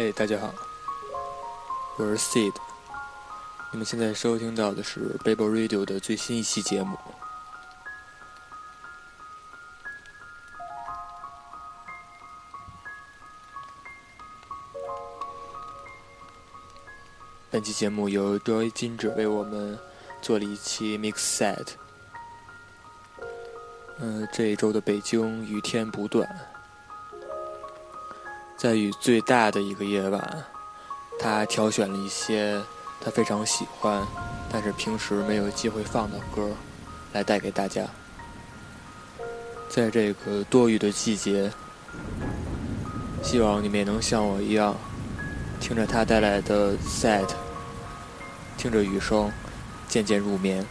嘿，大家好，我是 Seed。你们现在收听到的是 Babel Radio 的最新一期节目。本期节目由 Joy 金指为我们做了一期 Mix Set。嗯、这一周的北京雨天不断，在雨最大的一个夜晚，他挑选了一些他非常喜欢，但是平时没有机会放的歌，来带给大家。在这个多雨的季节，希望你们也能像我一样，听着他带来的 set，听着雨声，渐渐入眠。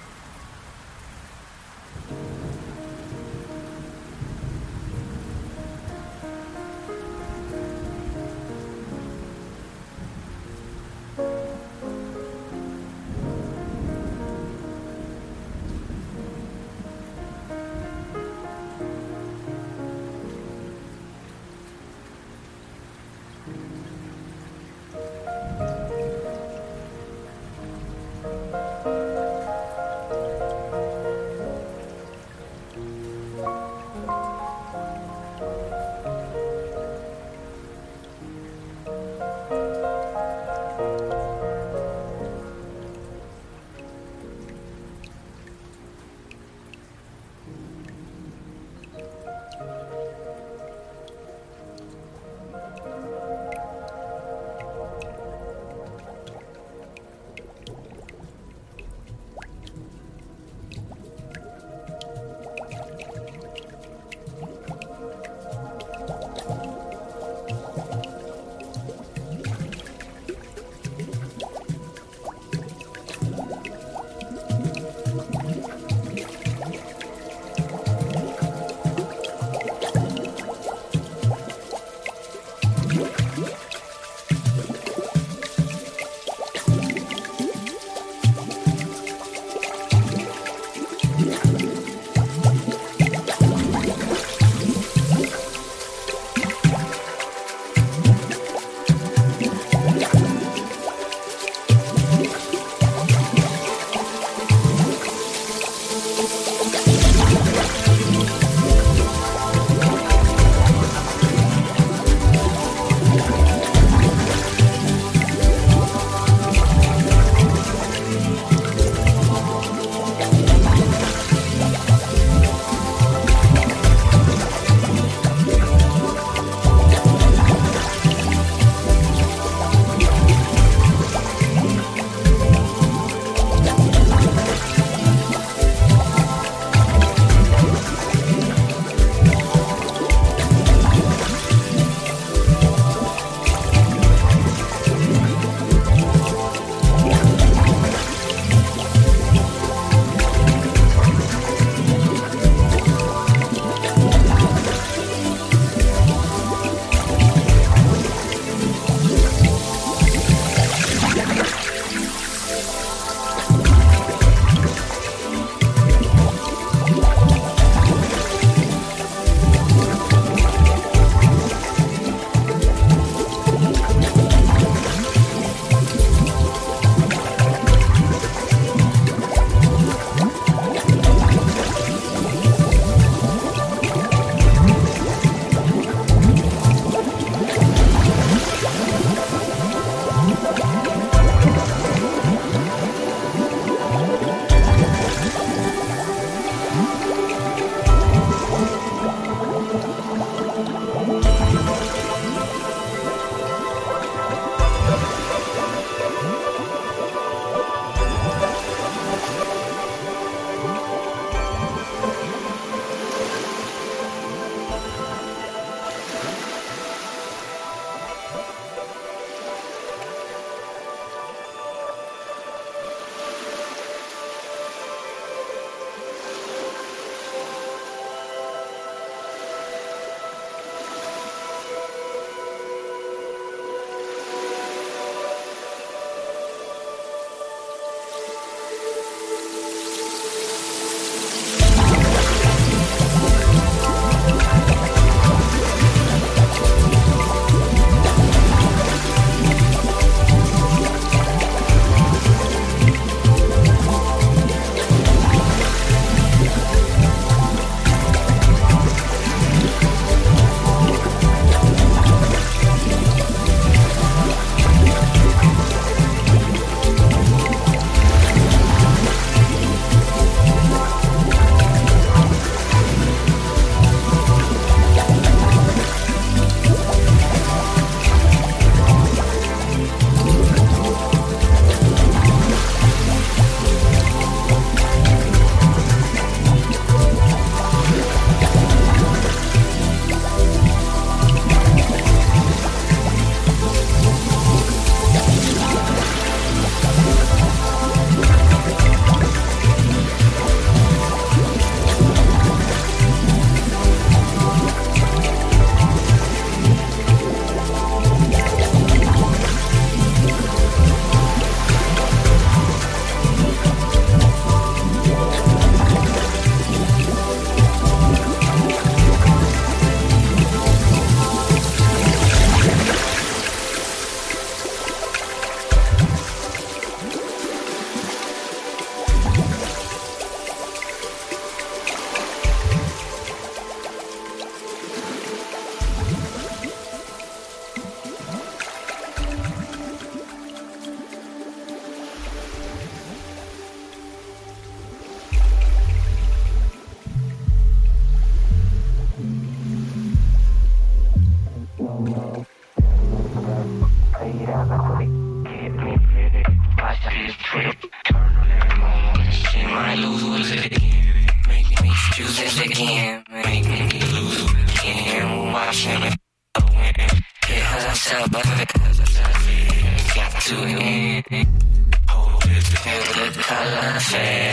Shame.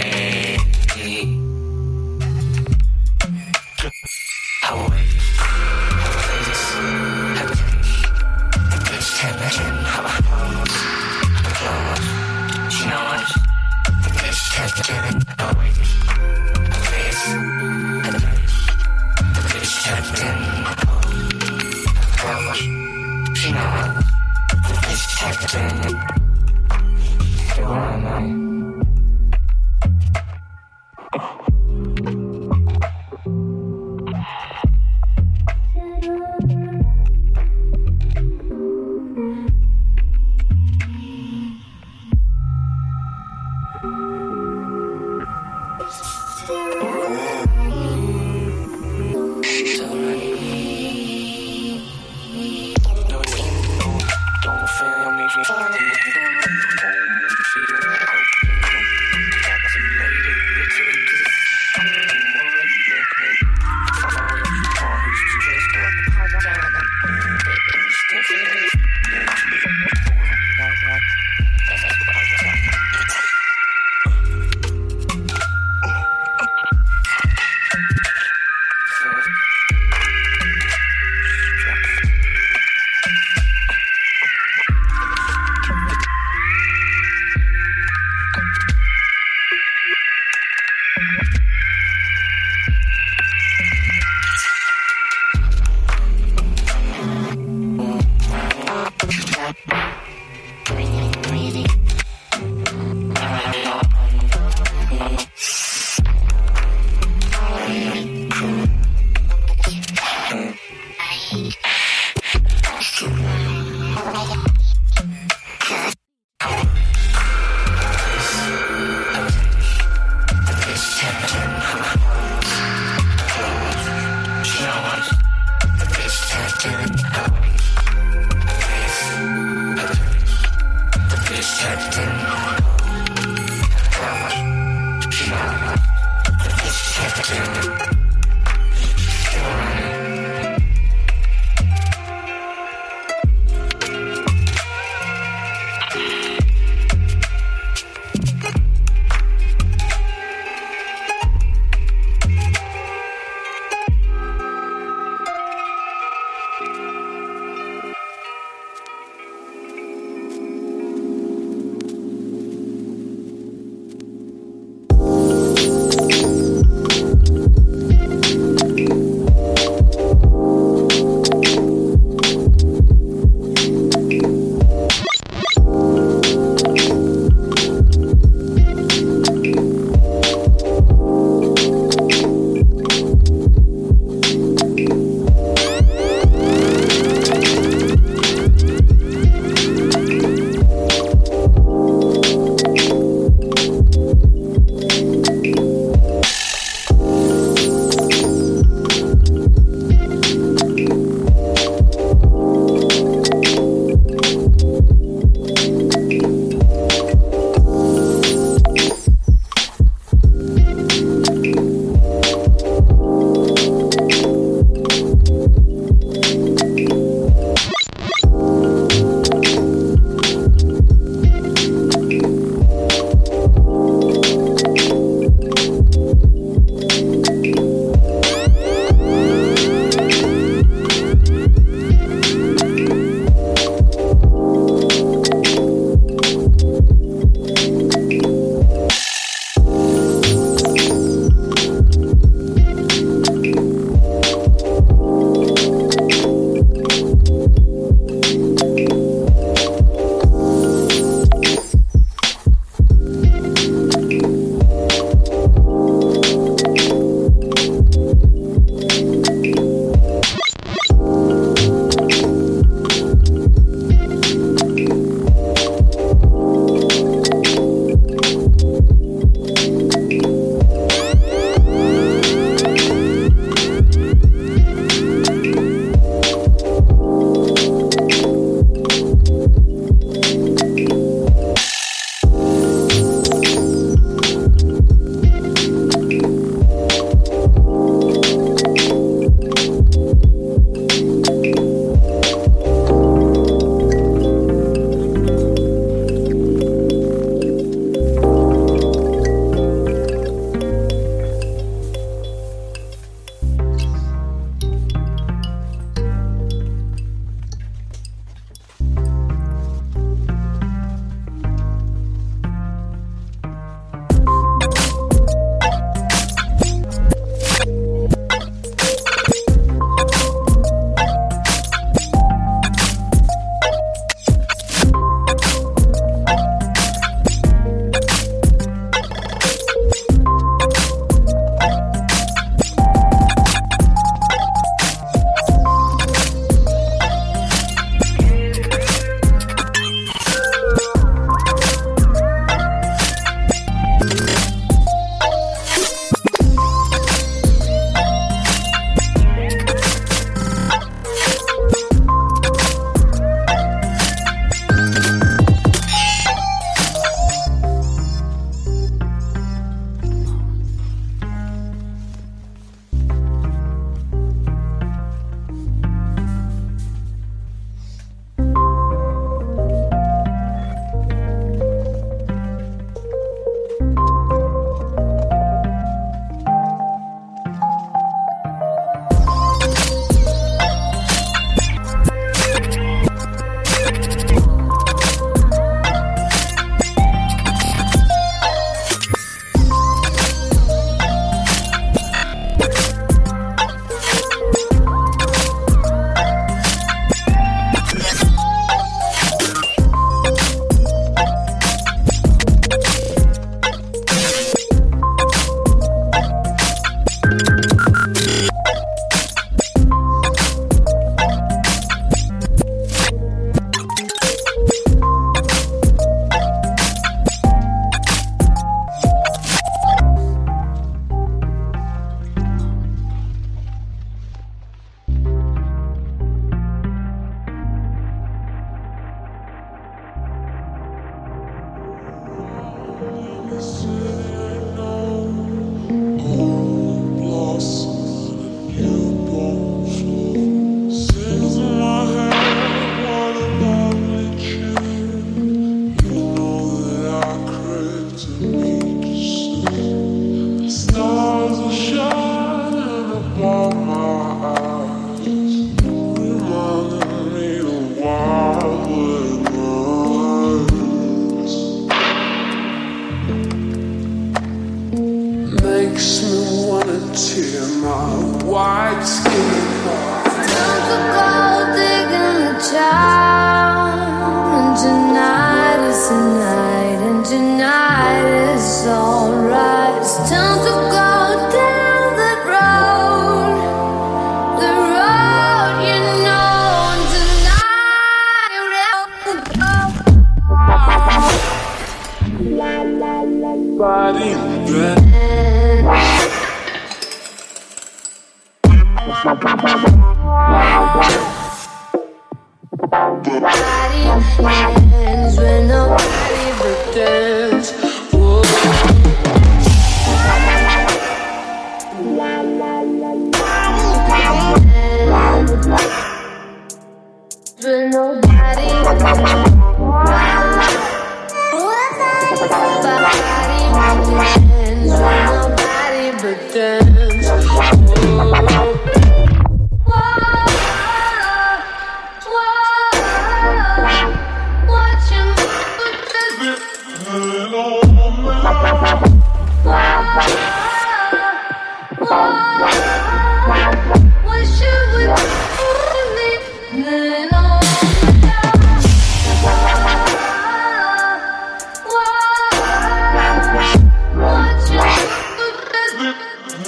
breath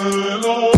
Hello,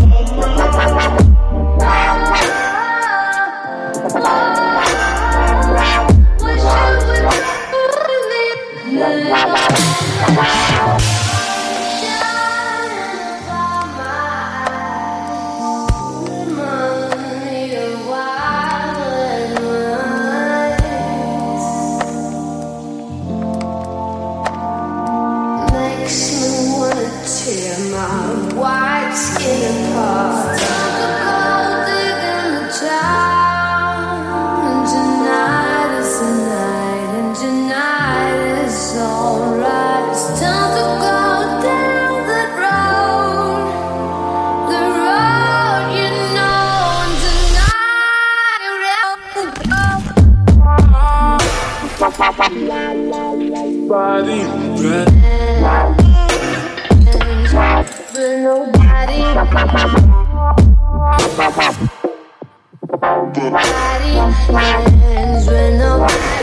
Hands when the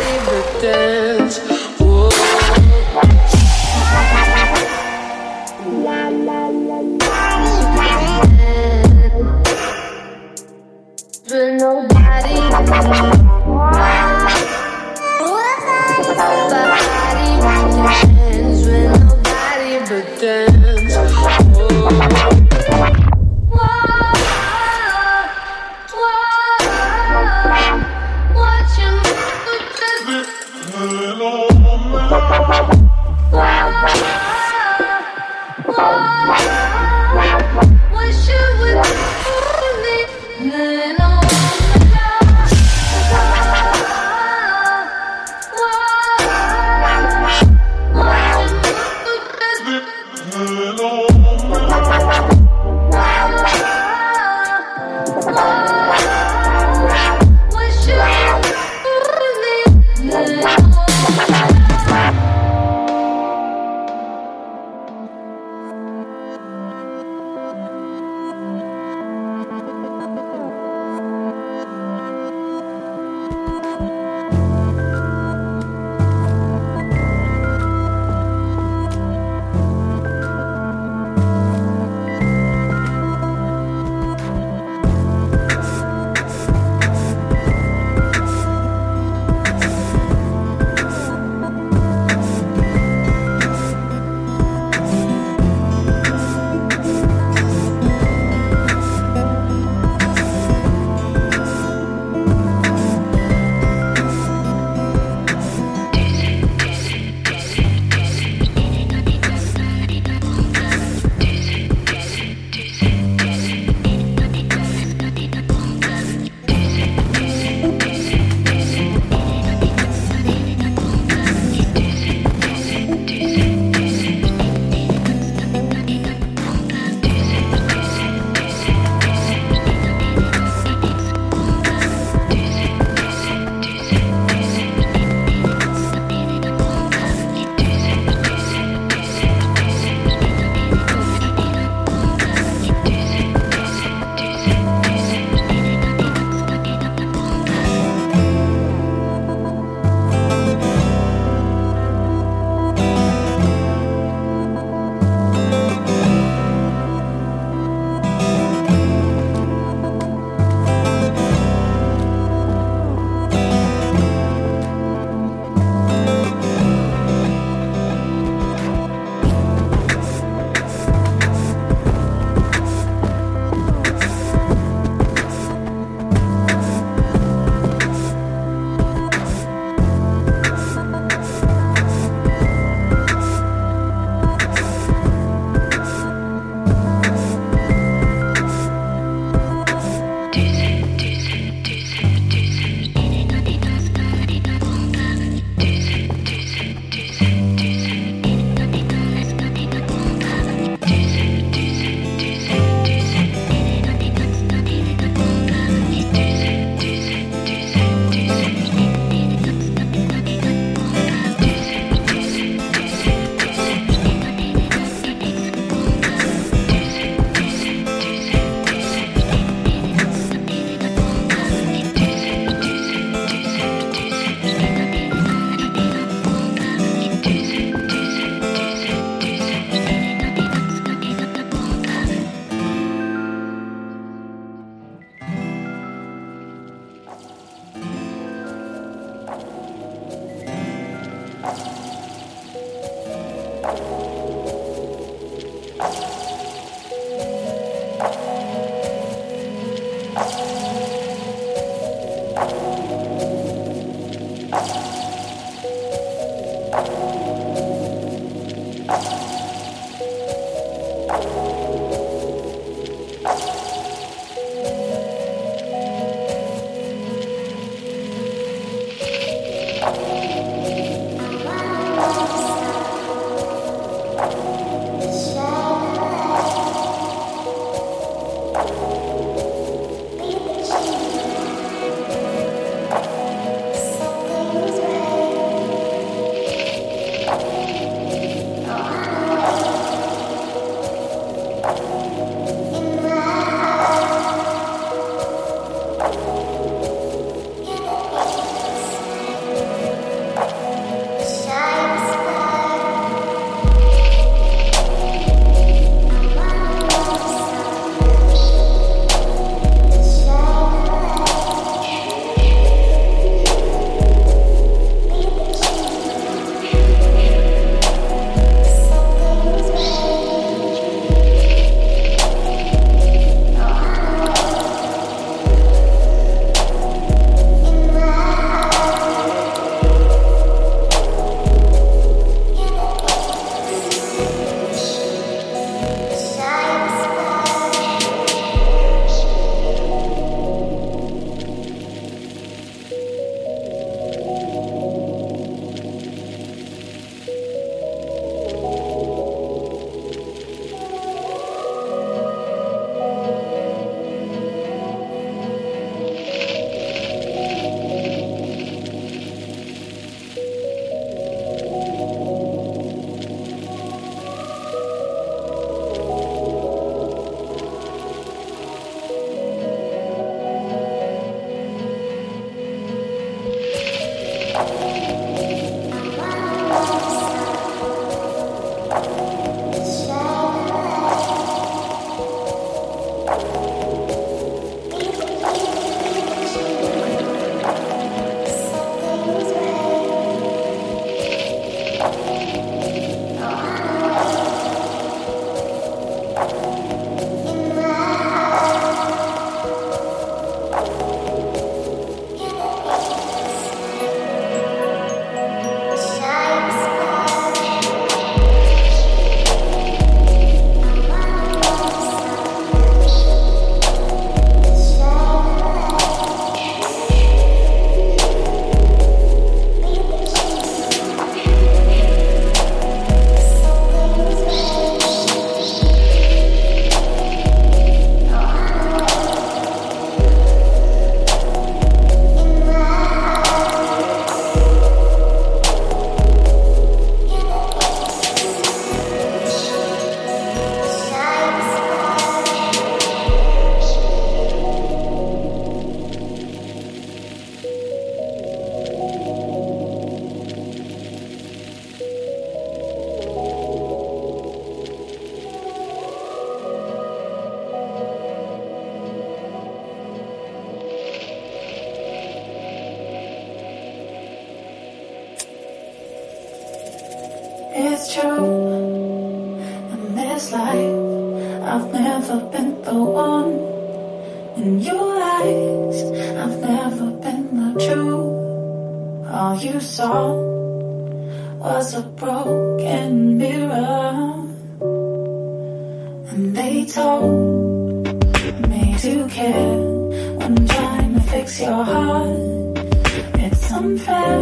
It's unfair.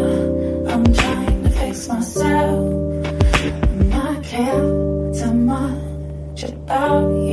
I'm trying to fix myself. And I care too much about you.